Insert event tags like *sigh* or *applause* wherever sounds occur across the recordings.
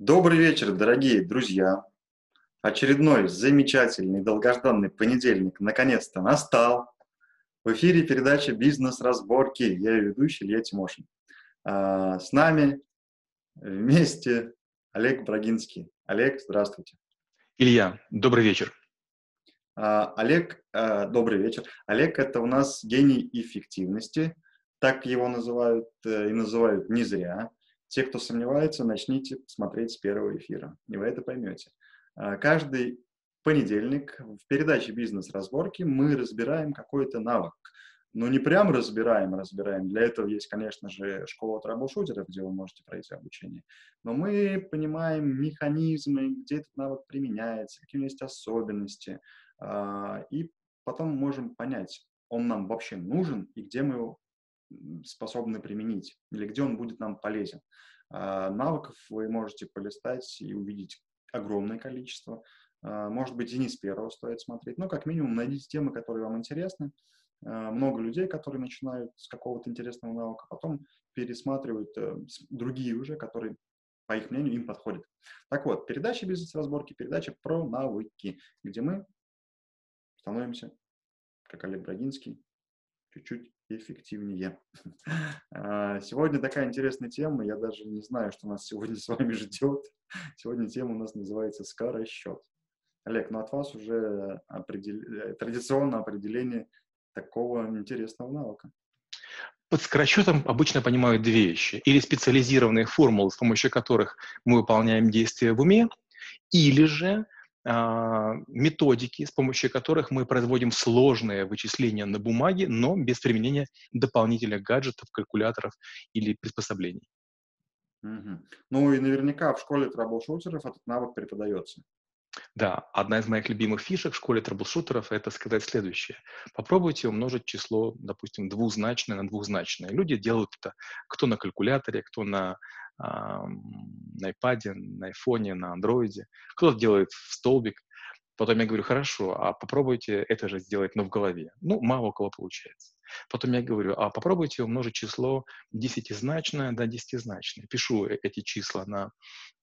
Добрый вечер, дорогие друзья! Очередной замечательный, долгожданный понедельник наконец-то настал. В эфире передача «Бизнес-разборки». Я ее ведущий Илья Тимошин. А, с нами вместе Олег Брагинский. Олег, здравствуйте. Илья, добрый вечер. А, Олег, а, добрый вечер. Олег – это у нас гений эффективности, так его называют э, и называют не зря. Те, кто сомневается, начните смотреть с первого эфира, и вы это поймете. А, каждый понедельник в передаче «Бизнес-разборки» мы разбираем какой-то навык. Но не прям разбираем, разбираем. Для этого есть, конечно же, школа трэбл-шутеров, где вы можете пройти обучение. Но мы понимаем механизмы, где этот навык применяется, какие у него есть особенности. А, и потом можем понять, он нам вообще нужен и где мы его способны применить, или где он будет нам полезен. А, навыков вы можете полистать и увидеть огромное количество. А, может быть, и не первого стоит смотреть, но как минимум найдите темы, которые вам интересны. А, много людей, которые начинают с какого-то интересного навыка, потом пересматривают э, другие уже, которые, по их мнению, им подходят. Так вот, передача бизнес-разборки, передача про навыки, где мы становимся, как Олег Брагинский, чуть-чуть эффективнее. *laughs* А, сегодня такая интересная тема, я даже не знаю, что нас сегодня *laughs* с вами ждет. Сегодня тема у нас называется «Скоросчет». Олег, ну от вас уже определ... Традиционное определение такого интересного навыка. Под скоросчетом обычно понимают две вещи. Или специализированные формулы, с помощью которых мы выполняем действия в уме, или же методики, с помощью которых мы производим сложные вычисления на бумаге, но без применения дополнительных гаджетов, калькуляторов или приспособлений. Угу. Ну и наверняка в школе трэблшутеров этот навык преподается. Да, одна из моих любимых фишек в школе трэблшутеров – это сказать следующее. Попробуйте умножить число, допустим, двузначное на двузначное. Люди делают это кто на калькуляторе, кто на на iPad, на iPhone, на Android. Кто-то делает в столбик. Потом я говорю, хорошо, а попробуйте это же сделать, но в голове. Ну, мало у кого получается. Потом я говорю, а попробуйте умножить число десятизначное до десятизначное. Пишу э, эти числа на,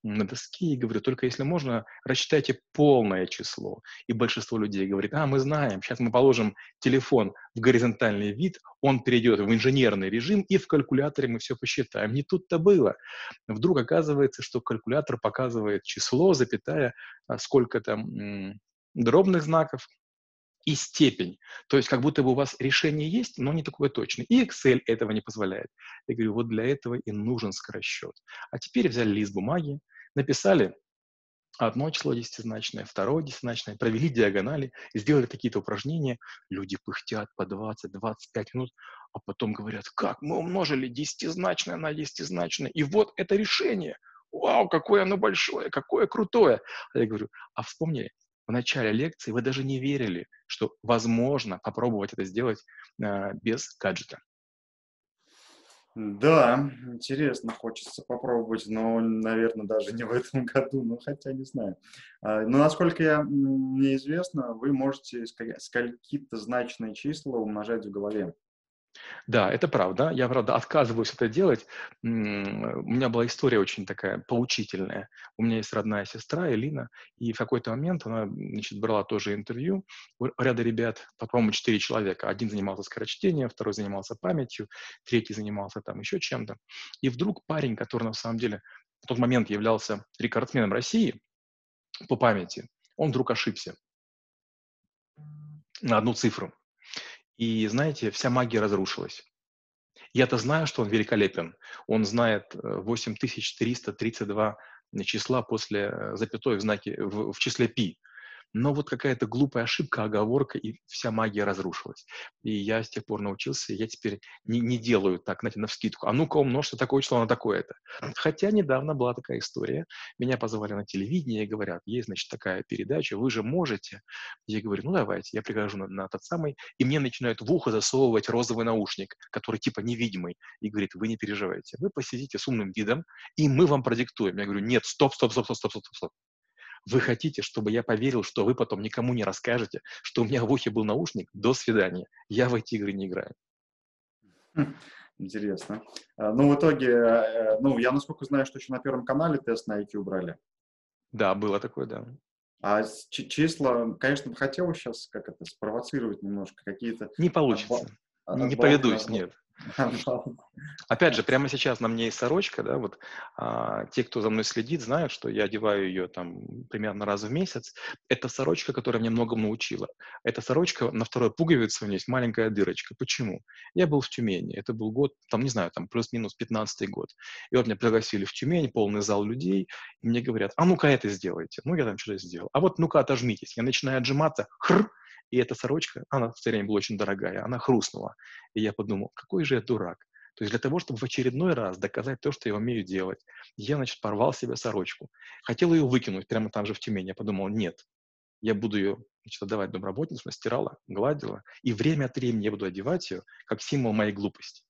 на доске и говорю, только если можно, рассчитайте полное число. И большинство людей говорит, а, мы знаем, сейчас мы положим телефон в горизонтальный вид, он перейдет в инженерный режим, и в калькуляторе мы все посчитаем. Не тут-то было. Вдруг оказывается, что калькулятор показывает число, запятая, а, сколько там дробных знаков, и степень. То есть как будто бы у вас решение есть, но не такое точное. И Excel этого не позволяет. Я говорю, вот для этого и нужен скоросчет. А теперь взяли лист бумаги, написали одно число десятизначное, второе десятизначное, провели диагонали, сделали какие-то упражнения, люди пыхтят по 20-25 минут, а потом говорят, как мы умножили десятизначное на десятизначное, и вот это решение. Вау, какое оно большое, какое крутое. А я говорю, а вспомни, в начале лекции вы даже не верили, что возможно попробовать это сделать э, без гаджета. Да, интересно, хочется попробовать, но, наверное, даже не в этом году, но хотя не знаю. А, но, насколько я, мне известно, вы можете скольки-то значные числа умножать в голове. Да, это правда. Я, правда, отказываюсь это делать. У меня была история очень такая поучительная. У меня есть родная сестра Элина, и в какой-то момент она, значит, брала тоже интервью у ряда ребят, по-моему, четыре человека. Один занимался скорочтением, второй занимался памятью, третий занимался там еще чем-то. И вдруг парень, который на самом деле в тот момент являлся рекордсменом России по памяти, он вдруг ошибся на одну цифру. И, знаете, вся магия разрушилась. Я-то знаю, что он великолепен. Он знает 8332 э, числа после э, запятой в, знаке, в, в числе пи но вот какая-то глупая ошибка, оговорка, и вся магия разрушилась. И я с тех пор научился, я теперь не, не делаю так, знаете, на вскидку. А ну-ка умножьте такое число на такое-то. Хотя недавно была такая история. Меня позвали на телевидение и говорят, есть, значит, такая передача, вы же можете. Я говорю, ну давайте, я прихожу на, на тот самый, и мне начинают в ухо засовывать розовый наушник, который типа невидимый, и говорит, вы не переживайте, вы посидите с умным видом, и мы вам продиктуем. Я говорю, нет, стоп, стоп, стоп, стоп, стоп, стоп, стоп. Вы хотите, чтобы я поверил, что вы потом никому не расскажете, что у меня в ухе был наушник? До свидания. Я в эти игры не играю. *laughs* Интересно. А, ну, в итоге, э, ну, я насколько знаю, что еще на Первом канале тест на IQ брали. Да, было такое, да. А числа, конечно, бы хотелось сейчас как это спровоцировать немножко какие-то. Не получится. Не поведусь, нет. *laughs* Опять же, прямо сейчас на мне есть сорочка, да, вот а, те, кто за мной следит, знают, что я одеваю ее там примерно раз в месяц. Это сорочка, которая мне многому научила. Эта сорочка, на второй пуговице у нее есть маленькая дырочка. Почему? Я был в Тюмени, это был год, там, не знаю, там плюс-минус 15 год. И вот меня пригласили в Тюмень, полный зал людей, и мне говорят, а ну-ка это сделайте. Ну, я там что-то сделал. А вот ну-ка отожмитесь. Я начинаю отжиматься, хр, и эта сорочка, она в время была очень дорогая, она хрустнула. И я подумал, какой же я дурак. То есть для того, чтобы в очередной раз доказать то, что я умею делать, я, значит, порвал себе сорочку. Хотел ее выкинуть прямо там же в Тюмени. Я подумал, нет, я буду ее значит, отдавать домработницу, она стирала, гладила, и время от времени я буду одевать ее как символ моей глупости.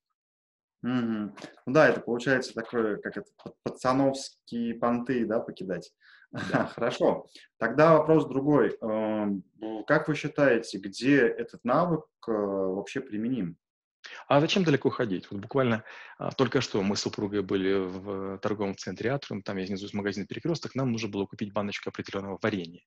Mm-hmm. Ну да, это получается такое, как это, пацановские понты, да, покидать. Да. *laughs* Хорошо. Тогда вопрос другой. Эм, как вы считаете, где этот навык э, вообще применим? А зачем далеко ходить? Вот буквально а, только что мы с супругой были в торговом центре Атриум, там есть внизу магазин «Перекресток», нам нужно было купить баночку определенного варенья.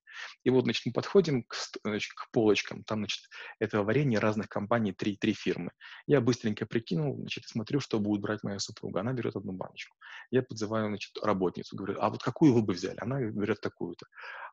И вот, значит, мы подходим к, значит, к полочкам, там, значит, этого варенья разных компаний, три, три фирмы. Я быстренько прикинул, значит, смотрю, что будет брать моя супруга. Она берет одну баночку. Я подзываю, значит, работницу, говорю, а вот какую вы бы взяли? Она берет такую-то.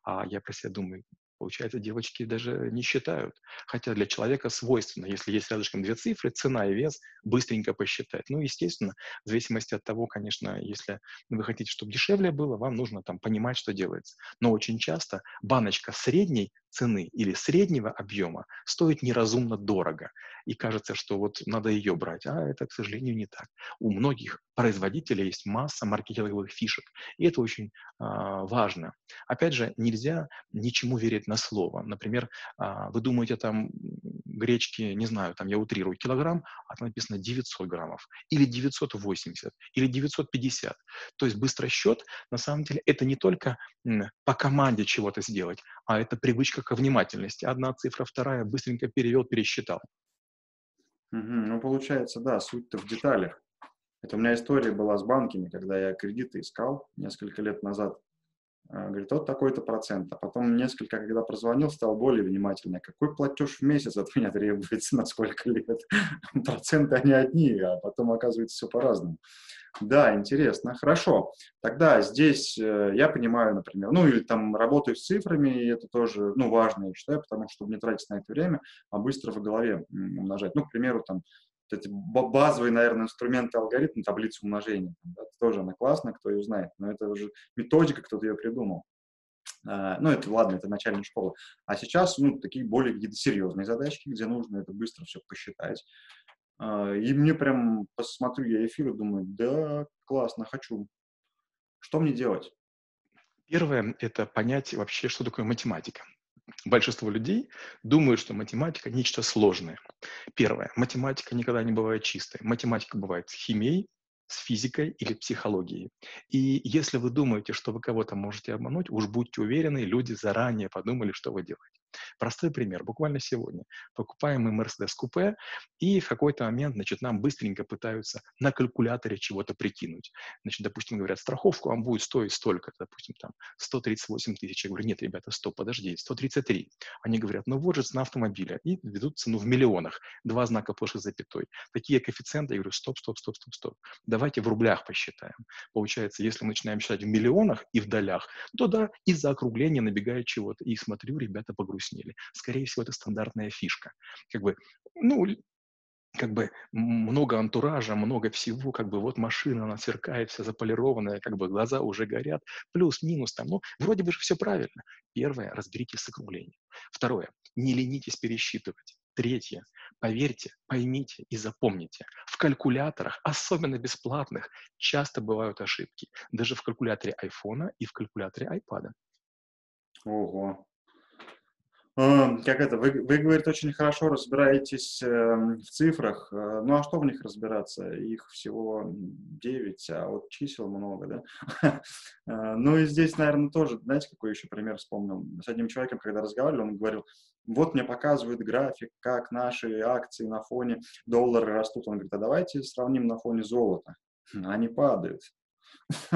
А я про себя думаю, Получается, девочки даже не считают. Хотя для человека свойственно, если есть рядышком две цифры, цена и вес, быстренько посчитать. Ну, естественно, в зависимости от того, конечно, если вы хотите, чтобы дешевле было, вам нужно там понимать, что делается. Но очень часто баночка средней цены или среднего объема стоит неразумно дорого. И кажется, что вот надо ее брать. А это, к сожалению, не так. У многих производителей есть масса маркетинговых фишек. И это очень а, важно. Опять же, нельзя ничему верить на слово. Например, а, вы думаете там гречки, не знаю, там я утрирую, килограмм, а там написано 900 граммов. Или 980, или 950. То есть быстрый счет, на самом деле, это не только по команде чего-то сделать, а это привычка к внимательности. Одна цифра, вторая, быстренько перевел, пересчитал. Угу, ну, получается, да, суть-то в деталях. Это у меня история была с банками, когда я кредиты искал несколько лет назад. А, говорит, вот такой-то процент. А потом несколько, когда прозвонил, стал более внимательный. Какой платеж в месяц от меня *laughs* требуется, на сколько лет? *laughs* Проценты они одни, а потом оказывается все по-разному. Да, интересно. Хорошо. Тогда здесь э, я понимаю, например, ну или там работаю с цифрами, и это тоже, ну, важно, я считаю, потому что не тратить на это время, а быстро в голове умножать. Ну, к примеру, там, вот эти базовые, наверное, инструменты алгоритма, таблицу умножения. Да, тоже она классная, кто ее знает, но это уже методика, кто-то ее придумал. А, ну, это ладно, это начальная школа. А сейчас, ну, такие более серьезные задачки, где нужно это быстро все посчитать. А, и мне прям, посмотрю я эфир и думаю, да, классно, хочу. Что мне делать? Первое – это понять вообще, что такое математика. Большинство людей думают, что математика – нечто сложное. Первое. Математика никогда не бывает чистой. Математика бывает с химией, с физикой или психологией. И если вы думаете, что вы кого-то можете обмануть, уж будьте уверены, люди заранее подумали, что вы делаете. Простой пример. Буквально сегодня покупаем мы Mercedes купе, и в какой-то момент, значит, нам быстренько пытаются на калькуляторе чего-то прикинуть. Значит, допустим, говорят, страховку вам будет стоить столько, допустим, там, 138 тысяч. Я говорю, нет, ребята, стоп, подожди, 133. Они говорят, ну вот же цена автомобиля. И ведут цену в миллионах. Два знака после запятой. Такие коэффициенты, я говорю, стоп, стоп, стоп, стоп, стоп. Давайте в рублях посчитаем. Получается, если мы начинаем считать в миллионах и в долях, то да, из-за округления набегает чего-то. И смотрю, ребята погрузились погрустнели. Скорее всего, это стандартная фишка. Как бы, ну, как бы много антуража, много всего, как бы вот машина, она сверкает, вся заполированная, как бы глаза уже горят, плюс-минус там, ну, вроде бы же все правильно. Первое, разберитесь с округлением. Второе, не ленитесь пересчитывать. Третье, поверьте, поймите и запомните, в калькуляторах, особенно бесплатных, часто бывают ошибки. Даже в калькуляторе айфона и в калькуляторе айпада. Ого, Как это, вы, вы, говорите, очень хорошо разбираетесь эм, в цифрах. Э, ну а что в них разбираться? Их всего 9, а вот чисел много, да? *laughs* Э, ну и здесь, наверное, тоже, знаете, какой еще пример вспомнил? С одним человеком, когда разговаривали, он говорил, вот мне показывают график, как наши акции на фоне доллара растут. Он говорит, а давайте сравним на фоне золота. Они падают. *laughs*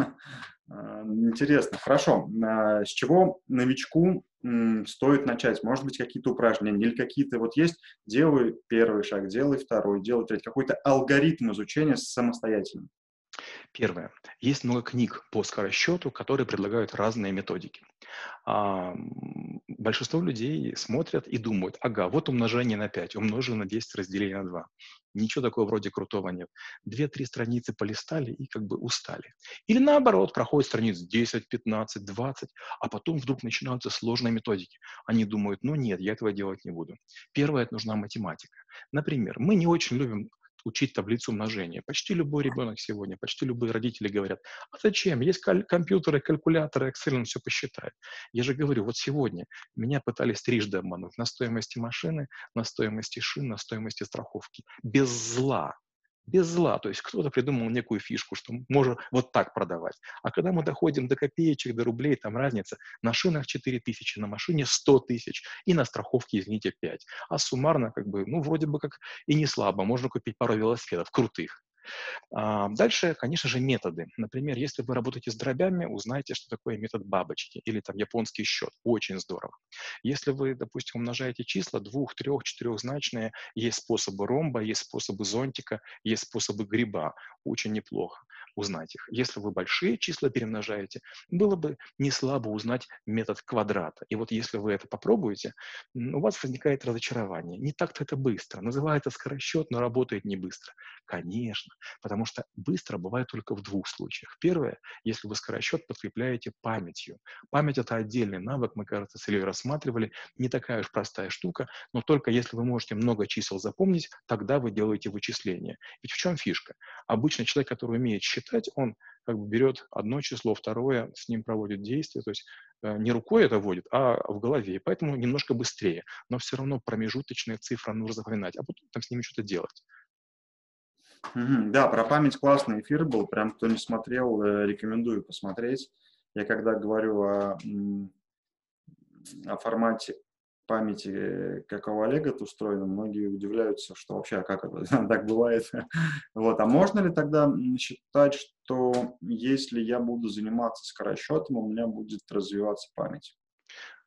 Э, интересно. Хорошо. С чего новичку стоит начать? Может быть, какие-то упражнения или какие-то вот есть, делай первый шаг, делай второй, делай третий. Какой-то алгоритм изучения самостоятельно. Первое. Есть много книг по скоросчету, которые предлагают разные методики. А, большинство людей смотрят и думают, ага, вот умножение на 5, умножение на 10, разделение на 2. Ничего такого вроде крутого нет. Две-три страницы полистали и как бы устали. Или наоборот, проходит страниц 10, 15, 20, а потом вдруг начинаются сложные методики. Они думают, ну нет, я этого делать не буду. Первое, это нужна математика. Например, мы не очень любим учить таблицу умножения. Почти любой ребенок сегодня, почти любые родители говорят, а зачем? Есть компьютеры, калькуляторы, Excel, он все посчитает. Я же говорю, вот сегодня меня пытались трижды обмануть на стоимости машины, на стоимости шин, на стоимости страховки. Без зла без зла. То есть кто-то придумал некую фишку, что можно вот так продавать. А когда мы доходим до копеечек, до рублей, там разница. На шинах 4 тысячи, на машине 100 тысяч и на страховке, извините, 5. А суммарно, как бы, ну, вроде бы как и не слабо. Можно купить пару велосипедов крутых. А, дальше, конечно же, методы. Например, если вы работаете с дробями, узнайте, что такое метод бабочки или там японский счет. Очень здорово. Если вы, допустим, умножаете числа двух, трех, четырехзначные, есть способы ромба, есть способы зонтика, есть способы гриба. Очень неплохо узнать их. Если вы большие числа перемножаете, было бы не слабо узнать метод квадрата. И вот если вы это попробуете, у вас возникает разочарование. Не так-то это быстро. Называется скоросчет, но работает не быстро. Конечно, потому что быстро бывает только в двух случаях. Первое, если вы скоросчет подкрепляете памятью. Память — это отдельный навык, мы, кажется, с Ильей рассматривали. Не такая уж простая штука, но только если вы можете много чисел запомнить, тогда вы делаете вычисления. Ведь в чем фишка? Обычно человек, который умеет считать, считать, он как бы берет одно число, второе, с ним проводит действие, то есть э, не рукой это вводит, а в голове, и поэтому немножко быстрее, но все равно промежуточные цифры нужно запоминать, а потом там с ними что-то делать. да, про память классный эфир был, прям кто не смотрел, э, рекомендую посмотреть. Я когда говорю о, о формате памяти, как у Олега это устроено, многие удивляются, что вообще, а как это *laughs* так бывает. вот. А можно ли тогда считать, что если я буду заниматься скоросчетом, у меня будет развиваться память?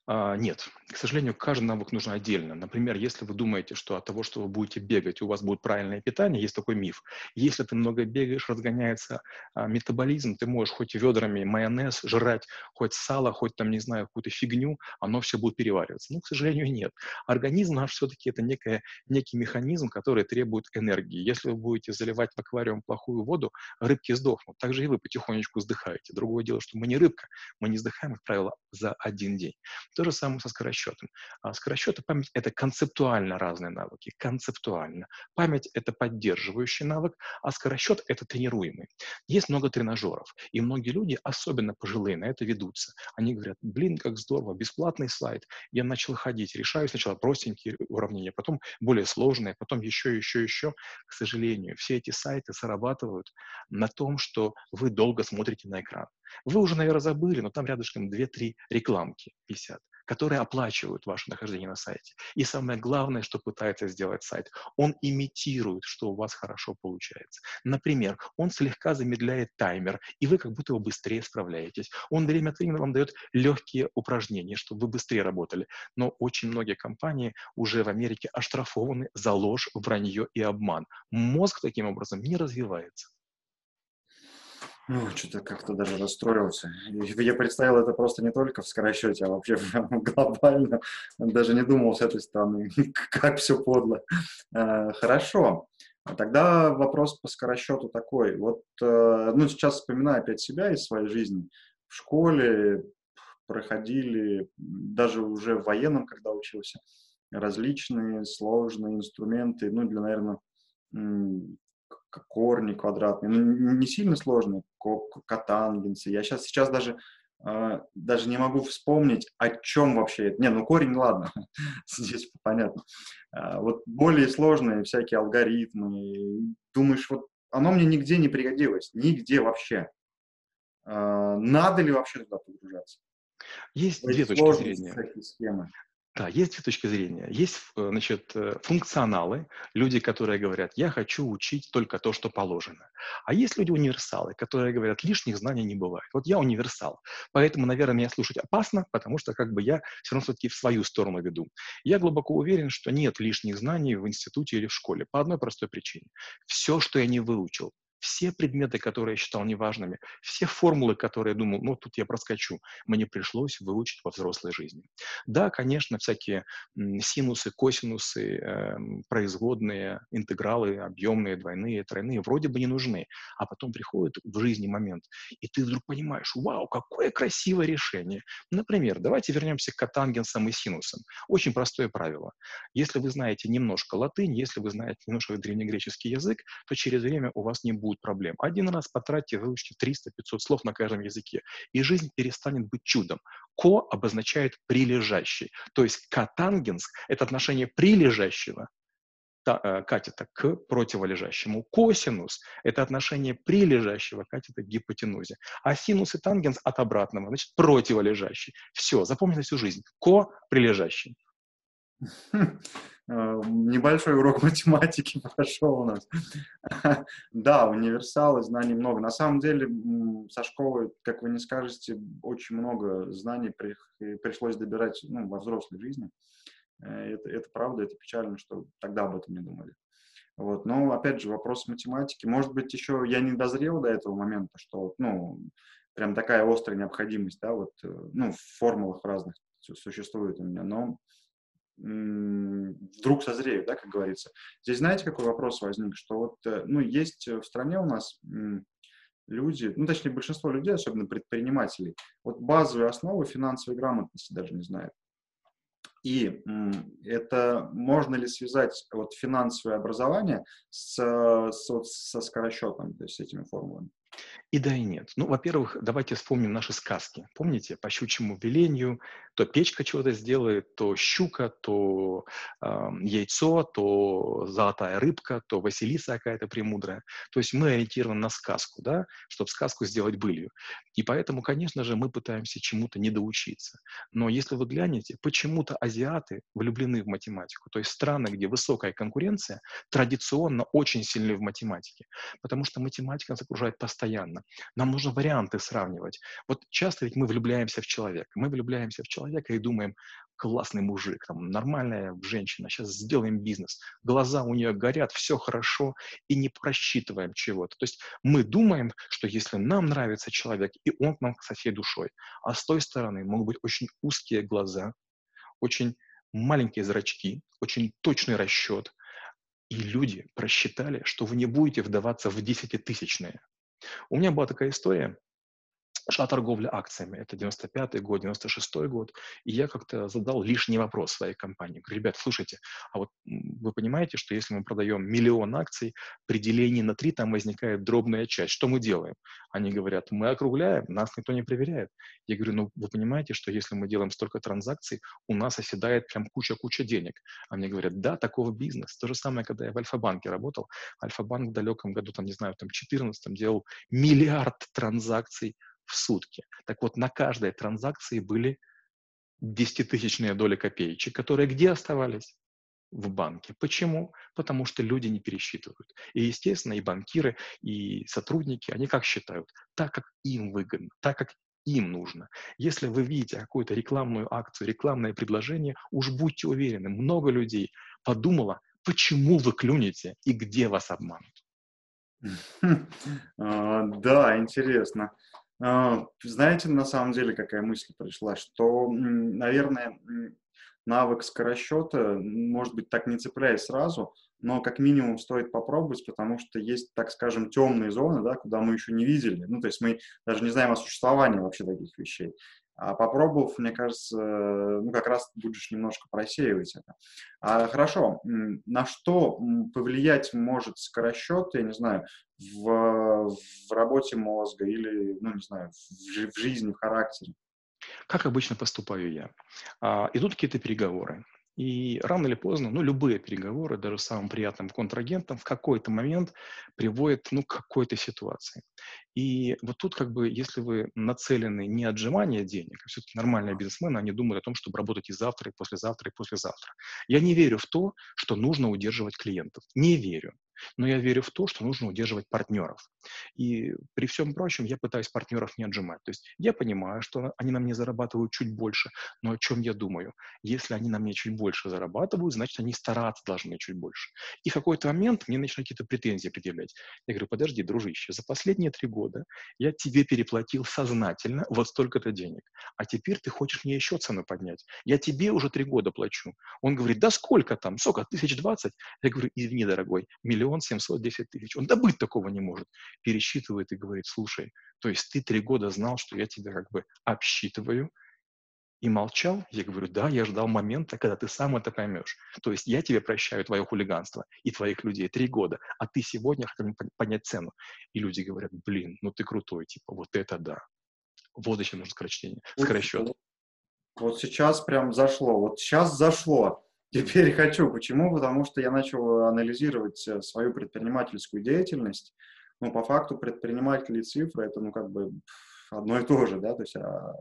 А, нет, к сожалению, каждый навык нужен отдельно. Например, если вы думаете, что от того, что вы будете бегать, у вас будет правильное питание, есть такой миф. Если ты много бегаешь, разгоняется а, метаболизм, ты можешь хоть ведрами майонез жрать, хоть сало, хоть там, не знаю, какую-то фигню, оно все будет перевариваться. Ну, к сожалению, нет. Организм наш все-таки это некая, некий механизм, который требует энергии. Если вы будете заливать в аквариум плохую воду, рыбки сдохнут. Так же и вы потихонечку сдыхаете. Другое дело, что мы не рыбка, мы не сдыхаем, как правило, за один день. То же самое со скоросчетом. А скоросчет и память — это концептуально разные навыки, концептуально. Память — это поддерживающий навык, а скоросчет — это тренируемый. Есть много тренажеров, и многие люди, особенно пожилые, на это ведутся. Они говорят, блин, как здорово, бесплатный слайд. Я начал ходить, решаю сначала простенькие уравнения, потом более сложные, потом еще, еще, еще. К сожалению, все эти сайты зарабатывают на том, что вы долго смотрите на экран. Вы уже, наверное, забыли, но там рядышком 2-3 рекламки висят которые оплачивают ваше нахождение на сайте. И самое главное, что пытается сделать сайт, он имитирует, что у вас хорошо получается. Например, он слегка замедляет таймер, и вы как будто бы быстрее справляетесь. Он время от времени вам дает легкие упражнения, чтобы вы быстрее работали. Но очень многие компании уже в Америке оштрафованы за ложь, вранье и обман. Мозг таким образом не развивается. Ну, что-то как-то даже расстроился. Я представил это просто не только в скоросчете, а вообще *laughs* глобально. Даже не думал с этой стороны, *laughs* как все подло. Э, хорошо. Тогда вопрос по скоросчету такой. Вот, э, ну, сейчас вспоминаю опять себя из своей жизни. В школе проходили, даже уже в военном, когда учился, различные сложные инструменты, ну, для, наверное, корни квадратные, ну, не сильно сложные, котангенсы. Я сейчас, сейчас даже э, даже не могу вспомнить, о чем вообще это. Не, ну корень, ладно, *laughs* здесь понятно. Э, вот более сложные всякие алгоритмы. Думаешь, вот оно мне нигде не пригодилось, нигде вообще. Э, надо ли вообще туда погружаться? Есть две точки зрения. Схемы. Да, есть две точки зрения. Есть, э, значит, э, функционалы, люди, которые говорят, я хочу учить только то, что положено. А есть люди-универсалы, которые говорят, лишних знаний не бывает. Вот я универсал, поэтому, наверное, меня слушать опасно, потому что как бы я все равно все-таки в свою сторону веду. Я глубоко уверен, что нет лишних знаний в институте или в школе по одной простой причине. Все, что я не выучил, все предметы, которые я считал неважными, все формулы, которые я думал, ну, тут я проскочу, мне пришлось выучить во взрослой жизни. Да, конечно, всякие синусы, косинусы, э, производные, интегралы, объемные, двойные, тройные, вроде бы не нужны. А потом приходит в жизни момент, и ты вдруг понимаешь, вау, какое красивое решение. Например, давайте вернемся к котангенсам и синусам. Очень простое правило. Если вы знаете немножко латынь, если вы знаете немножко древнегреческий язык, то через время у вас не будет будет проблем. Один раз потратьте, выучите 300-500 слов на каждом языке, и жизнь перестанет быть чудом. Ко обозначает прилежащий. То есть катангенс – это отношение прилежащего э, катета к противолежащему. Косинус – это отношение прилежащего катета к гипотенузе. А синус и тангенс от обратного, значит, противолежащий. Все, запомнили всю жизнь. Ко – прилежащий. *laughs* Э, небольшой урок *laughs* математики прошел у нас. *laughs* Да, универсалы, знаний много. На самом деле, со школы, как вы не скажете, очень много знаний пришлось добирать ну, во взрослой жизни. Э, это, это правда, это печально, что тогда об этом не думали. Вот. Но, опять же, вопрос математики. Может быть, еще я не дозрел до этого момента, что, ну, прям такая острая необходимость, да, вот, э, ну, в формулах разных существует у меня, но вдруг созреют, да, как говорится. Здесь знаете, какой вопрос возник, что вот, э, ну, есть в стране у нас люди, ну, точнее, большинство людей, особенно предпринимателей, вот базовые основы финансовой грамотности даже не знают. И это можно ли связать вот финансовое образование с, с, со скоросчетом, то есть с этими формулами? И да, и нет. Ну, во-первых, давайте вспомним наши сказки. Помните, по щучьему велению то печка чего-то сделает, то щука, то э, яйцо, то золотая рыбка, то Василиса какая-то премудрая. То есть мы ориентированы на сказку, да, чтобы сказку сделать былью. И поэтому, конечно же, мы пытаемся чему-то не доучиться. Но если вы глянете, почему-то азиаты влюблены в математику. То есть страны, где высокая конкуренция, традиционно очень сильны в математике. Потому что математика нас окружает постоянно. Нам нужно варианты сравнивать. Вот часто ведь мы влюбляемся в человека. Мы влюбляемся в человека и думаем, классный мужик, там, нормальная женщина, сейчас сделаем бизнес. Глаза у нее горят, все хорошо, и не просчитываем чего-то. То есть мы думаем, что если нам нравится человек, и он к нам со всей душой, а с той стороны могут быть очень узкие глаза, очень маленькие зрачки, очень точный расчет, и люди просчитали, что вы не будете вдаваться в десятитысячные. У меня была такая история, шла торговля акциями. Это 95-й год, 96-й год. И я как-то задал лишний вопрос своей компании. Говорю, ребят, слушайте, а вот вы понимаете, что если мы продаем миллион акций, при делении на три там возникает дробная часть. Что мы делаем? Они говорят, мы округляем, нас никто не проверяет. Я говорю, ну вы понимаете, что если мы делаем столько транзакций, у нас оседает прям куча-куча денег. Они говорят, да, такого бизнес. То же самое, когда я в Альфа-банке работал. Альфа-банк в далеком году, там, не знаю, там, 14 делал миллиард транзакций в сутки. Так вот, на каждой транзакции были десятитысячные доли копеечек, которые где оставались? в банке. Почему? Потому что люди не пересчитывают. И, естественно, и банкиры, и сотрудники, они как считают? Так, как им выгодно, так, как им нужно. Если вы видите какую-то рекламную акцию, рекламное предложение, уж будьте уверены, много людей подумало, почему вы клюнете и где вас обманут. *laughs* А, да, интересно. А, знаете, на самом деле, какая мысль пришла, что, наверное, навык скоросчета, может быть, так не цепляясь сразу, но как минимум стоит попробовать, потому что есть, так скажем, темные зоны, да, куда мы еще не видели. Ну, то есть мы даже не знаем о существовании вообще таких вещей. А попробовав, мне кажется, ну, как раз будешь немножко просеивать это. А, хорошо, на что повлиять может скоросчет, я не знаю, в, в работе мозга или, ну, не знаю, в, в жизни, в характере? Как обычно поступаю я? А, идут какие-то переговоры. И рано или поздно, ну, любые переговоры, даже с самым приятным контрагентом, в какой-то момент приводят, ну, к какой-то ситуации. И вот тут, как бы, если вы нацелены не отжимание денег, а все-таки нормальные бизнесмены, они думают о том, чтобы работать и завтра, и послезавтра, и послезавтра. Я не верю в то, что нужно удерживать клиентов. Не верю. Но я верю в то, что нужно удерживать партнеров. И при всем прочем я пытаюсь партнеров не отжимать. То есть я понимаю, что они на мне зарабатывают чуть больше, но о чем я думаю? Если они на мне чуть больше зарабатывают, значит, они стараться должны чуть больше. И в какой-то момент мне начинают какие-то претензии предъявлять. Я говорю, подожди, дружище, за последние три года я тебе переплатил сознательно вот столько-то денег, а теперь ты хочешь мне еще цену поднять. Я тебе уже три года плачу. Он говорит, да сколько там, сколько, тысяч двадцать? Я говорю, извини, дорогой, миллион миллион семьсот десять тысяч. Он добыть такого не может. Пересчитывает и говорит, слушай, то есть ты три года знал, что я тебя как бы обсчитываю, и молчал? Я говорю, да, я ждал момента, когда ты сам это поймешь. То есть я тебе прощаю твое хулиганство и твоих людей три года, а ты сегодня хотел поднять цену. И люди говорят, блин, ну ты крутой, типа, вот это да. Вот еще нужно скорочтение, скоросчет. Вот сейчас прям зашло, вот сейчас зашло. Теперь хочу. Почему? Потому что я начал анализировать э, свою предпринимательскую деятельность. Ну, по факту предприниматели и цифры — это, ну, как бы одно и то же, да, то есть, а,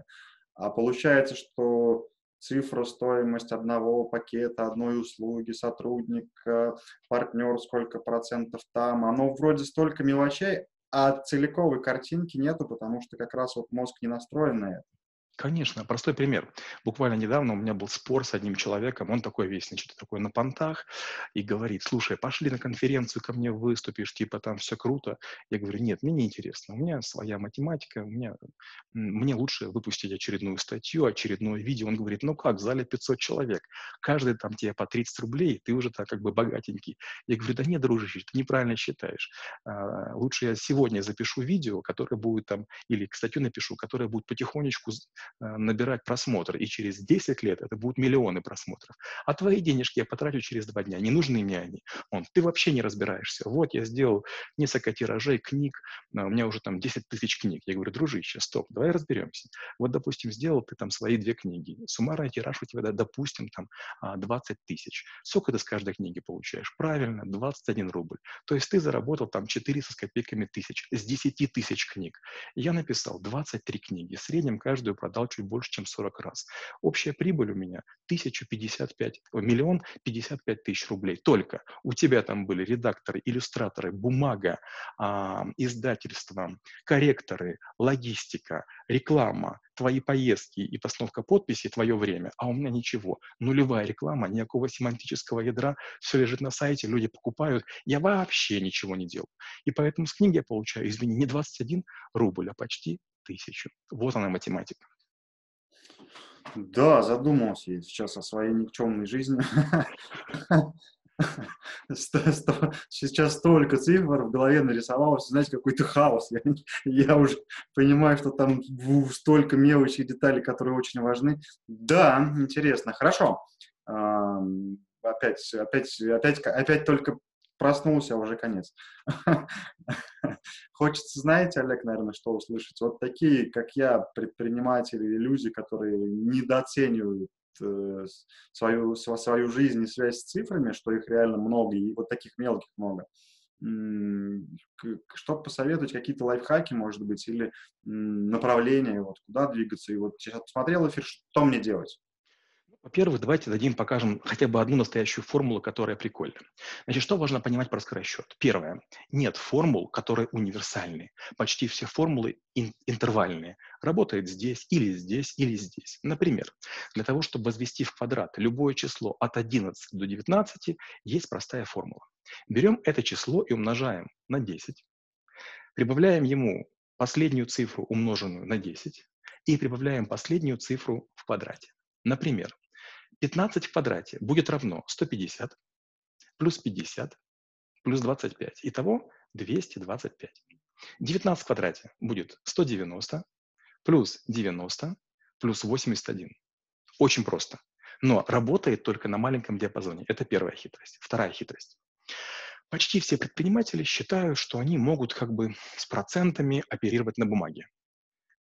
а получается, что цифра, стоимость одного пакета, одной услуги, сотрудника, партнер, сколько процентов там, оно вроде столько мелочей, а целиковой картинки нету, потому что как раз вот мозг не настроен на это. Конечно, простой пример. Буквально недавно у меня был спор с одним человеком, он такой весь, значит, такой на понтах, и говорит, слушай, пошли на конференцию ко мне выступишь, типа там все круто. Я говорю, нет, мне не интересно, у меня своя математика, у меня, мне лучше выпустить очередную статью, очередное видео. Он говорит, ну как, в зале 500 человек, каждый там тебе по 30 рублей, ты уже так как бы богатенький. Я говорю, да нет, дружище, ты неправильно считаешь. А, лучше я сегодня запишу видео, которое будет там, или статью напишу, которая будет потихонечку набирать просмотры, и через 10 лет это будут миллионы просмотров. А твои денежки я потрачу через два дня, не нужны мне они. Он, ты вообще не разбираешься. Вот я сделал несколько тиражей книг, у меня уже там 10 тысяч книг. Я говорю, дружище, стоп, давай разберемся. Вот, допустим, сделал ты там свои две книги. Суммарный тираж у тебя, допустим, там 20 а, тысяч. Сколько ты с каждой книги получаешь? Правильно, 21 рубль. То есть ты заработал там 400 с копейками тысяч с 10 тысяч книг. Я написал 23 книги. В среднем каждую продал продал чуть больше, чем 40 раз. Общая прибыль у меня 1055, миллион 55 тысяч рублей. Только у тебя там были редакторы, иллюстраторы, бумага, а, издательства, корректоры, логистика, реклама, твои поездки и постановка подписи, твое время, а у меня ничего. Нулевая реклама, никакого семантического ядра, все лежит на сайте, люди покупают. Я вообще ничего не делал. И поэтому с книги я получаю, извини, не 21 рубль, а почти тысячу. Вот она математика. Да, задумался я сейчас о своей никчемной жизни. *laughs* Сейчас столько цифр в голове нарисовалось, знаете, какой-то хаос. Я, я уже понимаю, что там столько мелочей деталей, которые очень важны. Да, интересно. Хорошо. Опять, опять, опять, опять только проснулся, а уже конец. *laughs* Хочется, знаете, Олег, наверное, что услышать? Вот такие, как я, предприниматели люди, которые недооценивают э, свою, свою жизнь и связь с цифрами, что их реально много, и вот таких мелких много. Что посоветовать, какие-то лайфхаки, может быть, или направления, вот куда двигаться. И вот сейчас посмотрел эфир, что мне делать? Во-первых, давайте дадим, покажем хотя бы одну настоящую формулу, которая прикольная. Значит, что важно понимать про скоросчет? Первое. Нет формул, которые универсальны. Почти все формулы ин- интервальные. Работает здесь, или здесь, или здесь. Например, для того, чтобы возвести в квадрат любое число от 11 до 19, есть простая формула. Берем это число и умножаем на 10. Прибавляем ему последнюю цифру, умноженную на 10, и прибавляем последнюю цифру в квадрате. Например, 15 в квадрате будет равно 150 плюс 50 плюс 25. Итого 225. 19 в квадрате будет 190 плюс 90 плюс 81. Очень просто. Но работает только на маленьком диапазоне. Это первая хитрость. Вторая хитрость. почти все предприниматели считают, что они могут как бы с процентами оперировать на бумаге.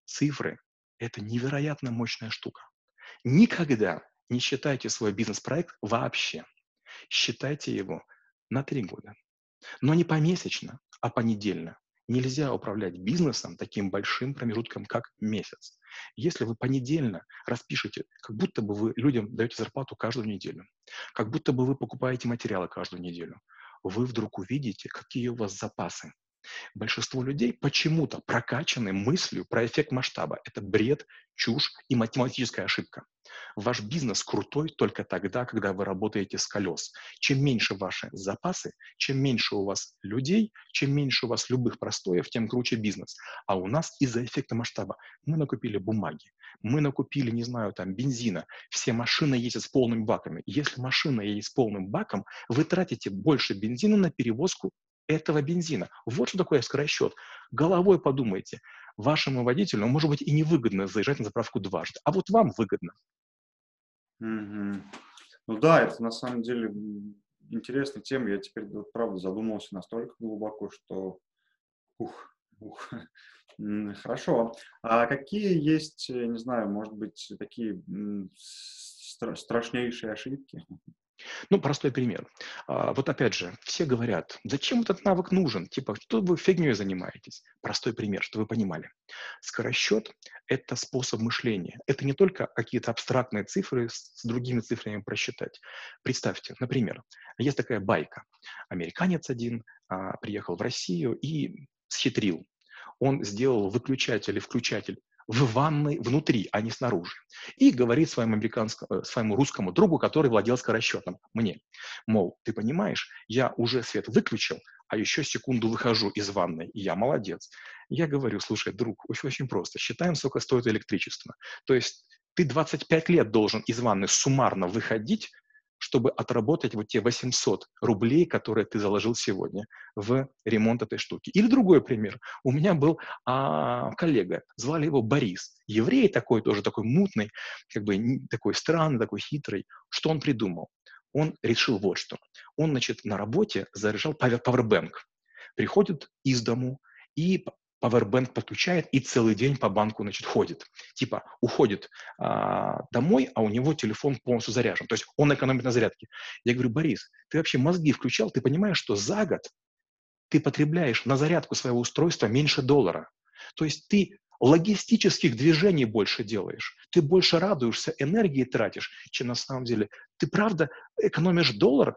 Цифры – это невероятно мощная штука. Никогда не считайте свой бизнес-проект вообще. Считайте его на три года. Но не помесячно, а понедельно. Нельзя управлять бизнесом таким большим промежутком, как месяц. Если вы понедельно распишете, как будто бы вы людям даете зарплату каждую неделю, как будто бы вы покупаете материалы каждую неделю, вы вдруг увидите, какие у вас запасы, Большинство людей почему-то прокачаны мыслью про эффект масштаба. Это бред, чушь и математическая ошибка. Ваш бизнес крутой только тогда, когда вы работаете с колес. Чем меньше ваши запасы, чем меньше у вас людей, чем меньше у вас любых простоев, тем круче бизнес. А у нас из-за эффекта масштаба мы накупили бумаги, мы накупили, не знаю, там, бензина, все машины ездят с полными баками. Если машина едет с полным баком, вы тратите больше бензина на перевозку этого бензина. Вот что такое скоросчет. Головой подумайте. Вашему водителю, может быть, и невыгодно заезжать на заправку дважды, а вот вам выгодно. Mm-hmm. Ну да, это на самом деле интересная тема. Я теперь, вот, правда, задумался настолько глубоко, что... Ух, ух. *laughs* Хорошо. А какие есть, не знаю, может быть, такие страшнейшие ошибки? Ну, простой пример. А, вот опять же, все говорят, зачем этот навык нужен? Типа, что вы фигней занимаетесь? Простой пример, что вы понимали. Скоросчет – это способ мышления. Это не только какие-то абстрактные цифры с другими цифрами просчитать. Представьте, например, есть такая байка. Американец один а, приехал в Россию и схитрил. Он сделал выключатель и включатель в ванной внутри, а не снаружи. И говорит своему, американскому, э, своему русскому другу, который владел скоросчетом, мне, мол, ты понимаешь, я уже свет выключил, а еще секунду выхожу из ванной, и я молодец. Я говорю, слушай, друг, очень, очень просто, считаем, сколько стоит электричество. То есть ты 25 лет должен из ванны суммарно выходить, чтобы отработать вот те 800 рублей, которые ты заложил сегодня в ремонт этой штуки. Или другой пример. У меня был а, коллега, звали его Борис. Еврей такой, тоже такой мутный, как бы такой странный, такой хитрый. Что он придумал? Он решил вот что. Он, значит, на работе заряжал пауэрбэнк. Приходит из дому и Powerbank подключает и целый день по банку, значит, ходит. Типа уходит а, домой, а у него телефон полностью заряжен. То есть он экономит на зарядке. Я говорю, Борис, ты вообще мозги включал? Ты понимаешь, что за год ты потребляешь на зарядку своего устройства меньше доллара. То есть ты логистических движений больше делаешь, ты больше радуешься, энергии тратишь, чем на самом деле. Ты правда экономишь доллар?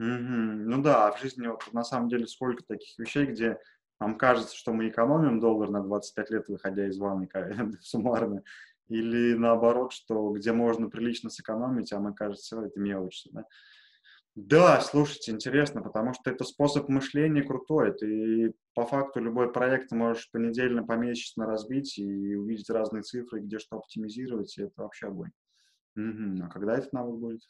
Mm-hmm. Ну да, в жизни вот на самом деле сколько таких вещей, где нам кажется, что мы экономим доллар на 25 лет, выходя из ванны *laughs* суммарно, или наоборот, что где можно прилично сэкономить, а мы, кажется, это мелочь. Да? Да, слушайте, интересно, потому что это способ мышления крутой. Ты по факту любой проект можешь понедельно, помесячно разбить и увидеть разные цифры, где что оптимизировать, и это вообще огонь. Угу. А когда этот навык будет?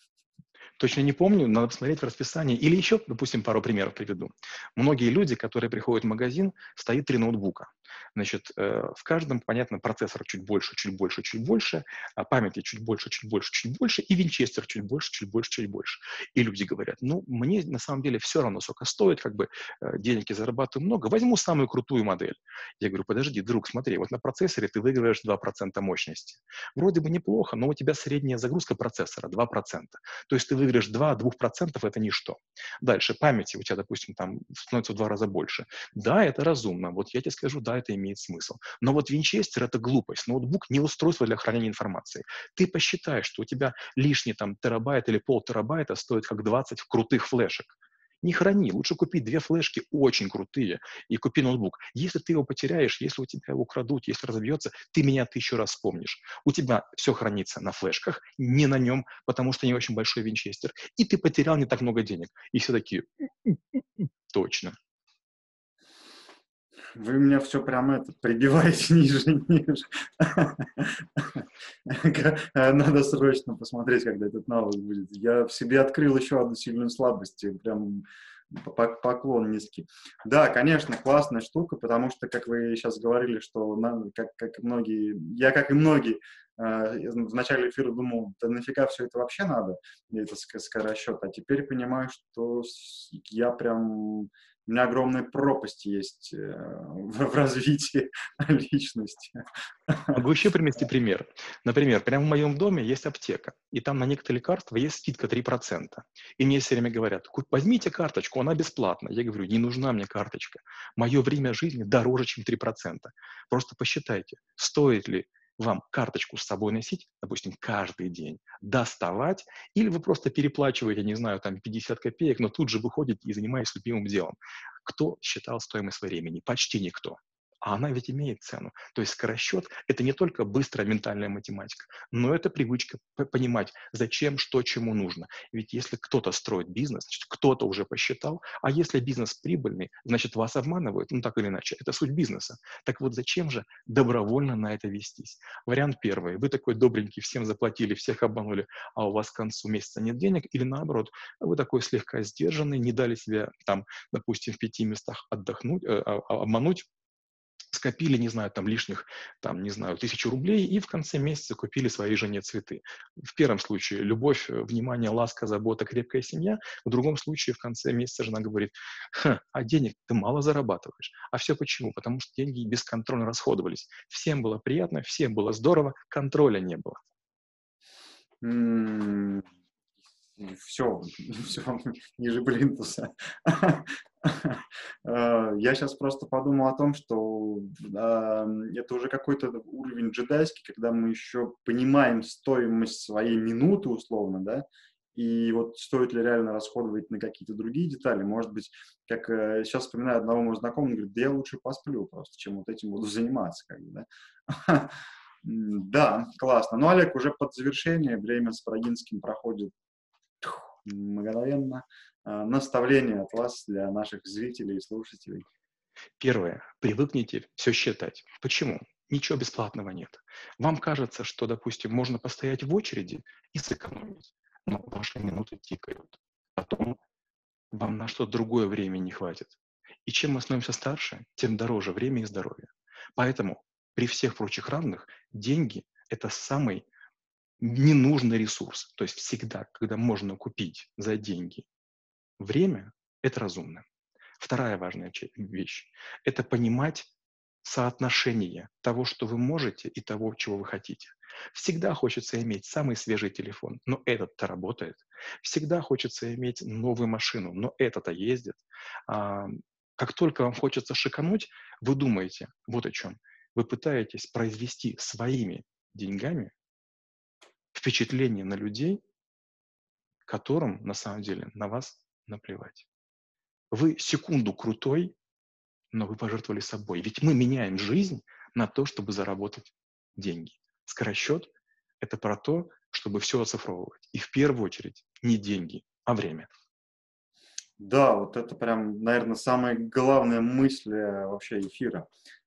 Точно не помню, надо посмотреть в расписании. Или еще, допустим, пару примеров приведу. Многие люди, которые приходят в магазин, стоит три ноутбука. Значит, э, в каждом, понятно, процессор чуть больше, чуть больше, чуть больше, а памяти чуть больше, чуть больше, чуть больше, и винчестер чуть больше, чуть больше, чуть больше. И люди говорят, ну, мне на самом деле все равно, сколько стоит, как бы э, денег я зарабатываю много, возьму самую крутую модель. Я говорю, подожди, друг, смотри, вот на процессоре ты выигрываешь 2% мощности. Вроде бы неплохо, но у тебя средняя загрузка процессора 2%. То есть ты выиграешь 2-2% это ничто. Дальше, памяти у тебя, допустим, там становится в два раза больше. Да, это разумно. Вот я тебе скажу, да, это имеет смысл. Но вот винчестер — это глупость. Ноутбук — не устройство для хранения информации. Ты посчитай, что у тебя лишний там терабайт или пол терабайта стоит как 20 крутых флешек. Не храни, лучше купи две флешки очень крутые и купи ноутбук. Если ты его потеряешь, если у тебя его крадут, если разобьется, ты меня тысячу раз вспомнишь. У тебя все хранится на флешках, не на нем, потому что не очень большой винчестер, и ты потерял не так много денег. И все такие, точно. Вы меня все прямо это прибиваете *laughs* ниже ниже. Надо срочно посмотреть, когда этот навык будет. Я в себе открыл еще одну сильную слабость. Прям Поклон низкий. Да, конечно, классная штука, потому что, как вы сейчас говорили, что нам, как, как многие, я, как и многие, э, в начале эфира думал, да нафига все это вообще надо, это скоросчет, а теперь понимаю, что я прям у меня огромная пропасть есть э, в, развитии *laughs* личности. Могу еще привести пример. Например, прямо в моем доме есть аптека, и там на некоторые лекарства есть скидка 3%. И мне все время говорят, возьмите карточку, она бесплатная. Я говорю, не нужна мне карточка. Мое время жизни дороже, чем 3%. Просто посчитайте, стоит ли вам карточку с собой носить, допустим, каждый день, доставать, или вы просто переплачиваете, не знаю, там 50 копеек, но тут же выходите и занимаетесь любимым делом. Кто считал стоимость времени? Почти никто а она ведь имеет цену. То есть скоросчет – это не только быстрая ментальная математика, но это привычка понимать, зачем, что, чему нужно. Ведь если кто-то строит бизнес, значит, кто-то уже посчитал, а если бизнес прибыльный, значит, вас обманывают, ну так или иначе, это суть бизнеса. Так вот, зачем же добровольно на это вестись? Вариант первый. Вы такой добренький, всем заплатили, всех обманули, а у вас к концу месяца нет денег, или наоборот, вы такой слегка сдержанный, не дали себе там, допустим, в пяти местах отдохнуть, э, а, а, обмануть, скопили, не знаю, там лишних, там, не знаю, тысячу рублей и в конце месяца купили своей жене цветы. В первом случае любовь, э, внимание, ласка, забота, крепкая семья. В другом случае в конце месяца жена говорит, а денег ты мало зарабатываешь. А все почему? Потому что деньги бесконтрольно расходовались. Всем было приятно, всем было здорово, контроля не было все, все *laughs* *laughs* ниже плинтуса. *laughs* Э, я сейчас просто подумал о том, что это уже какой-то уровень джедайский, когда мы еще понимаем стоимость своей минуты условно, да, и вот стоит ли реально расходовать на какие-то другие детали. Может быть, как сейчас э, вспоминаю одного моего знакомого, говорит, да я лучше посплю просто, чем вот этим буду заниматься. Как бы, да? да, классно. Ну, Олег, уже под завершение, время с Брагинским проходит мгновенно. А, наставление от вас для наших зрителей и слушателей. Первое. Привыкните все считать. Почему? Ничего бесплатного нет. Вам кажется, что, допустим, можно постоять в очереди и сэкономить, но ваши минуты тикают. Потом вам на что-то другое время не хватит. И чем мы становимся старше, тем дороже время и здоровье. Поэтому при всех прочих равных деньги – это самый ненужный ресурс. То есть всегда, когда можно купить за деньги время, это разумно. Вторая важная вещь – это понимать соотношение того, что вы можете, и того, чего вы хотите. Всегда хочется иметь самый свежий телефон, но этот-то работает. Всегда хочется иметь новую машину, но это-то ездит. А, как только вам хочется шикануть, вы думаете вот о чем. Вы пытаетесь произвести своими деньгами впечатление на людей, которым на самом деле на вас наплевать. Вы секунду крутой, но вы пожертвовали собой. Ведь мы меняем жизнь на то, чтобы заработать деньги. Скоросчет – это про то, чтобы все оцифровывать. И в первую очередь не деньги, а время. Да, вот это прям, наверное, самая главная мысль э, вообще эфира.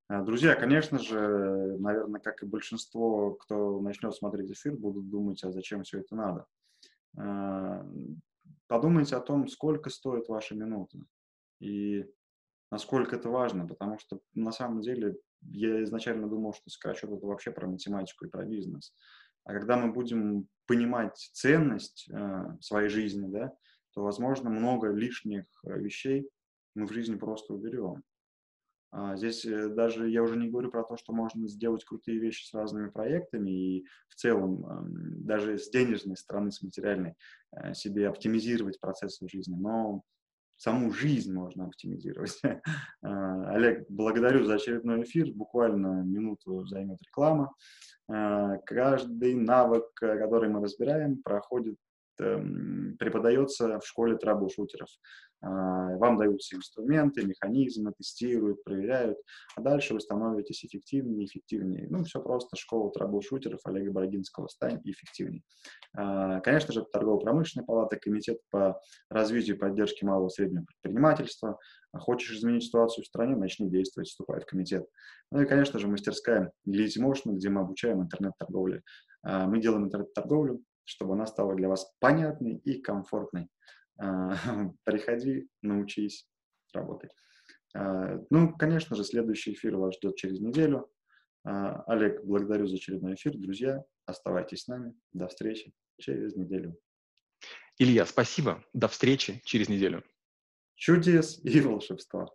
Э, друзья, конечно же, наверное, как и большинство, кто начнет смотреть эфир, будут думать, а зачем все это надо. Э, подумайте о том, сколько стоит ваша минута и насколько это важно, потому что на самом деле я изначально думал, что скачет это вообще про математику и про бизнес. А когда мы будем понимать ценность э, своей жизни, да, то, возможно, много лишних вещей мы в жизни просто уберем. А, здесь э, даже я уже не говорю про то, что можно сделать крутые вещи с разными проектами и в целом даже с денежной стороны, с материальной, э, себе оптимизировать процессы жизни, но саму жизнь можно оптимизировать. *laughs* А, Олег, благодарю за очередной эфир. Буквально минуту займет реклама. А, каждый навык, который мы разбираем, проходит преподается в школе траблшутеров. А, вам даются инструменты, механизмы, тестируют, проверяют, а дальше вы становитесь эффективнее эффективнее. Ну, все просто. Школа траблшутеров Олега Бородинского «Стань эффективнее». А, конечно же, торгово-промышленная палата, комитет по развитию и поддержке малого и среднего предпринимательства. Хочешь изменить ситуацию в стране, начни действовать, вступай в комитет. Ну и, конечно же, мастерская Motion, где мы обучаем интернет-торговле. А, мы делаем интернет-торговлю, чтобы она стала для вас понятной и комфортной. *laughs* приходи, научись работать. Ну, конечно же, следующий эфир вас ждет через неделю. Олег, благодарю за очередной эфир. Друзья, оставайтесь с нами. До встречи через неделю. Илья, спасибо. До встречи через неделю. Чудес и волшебства.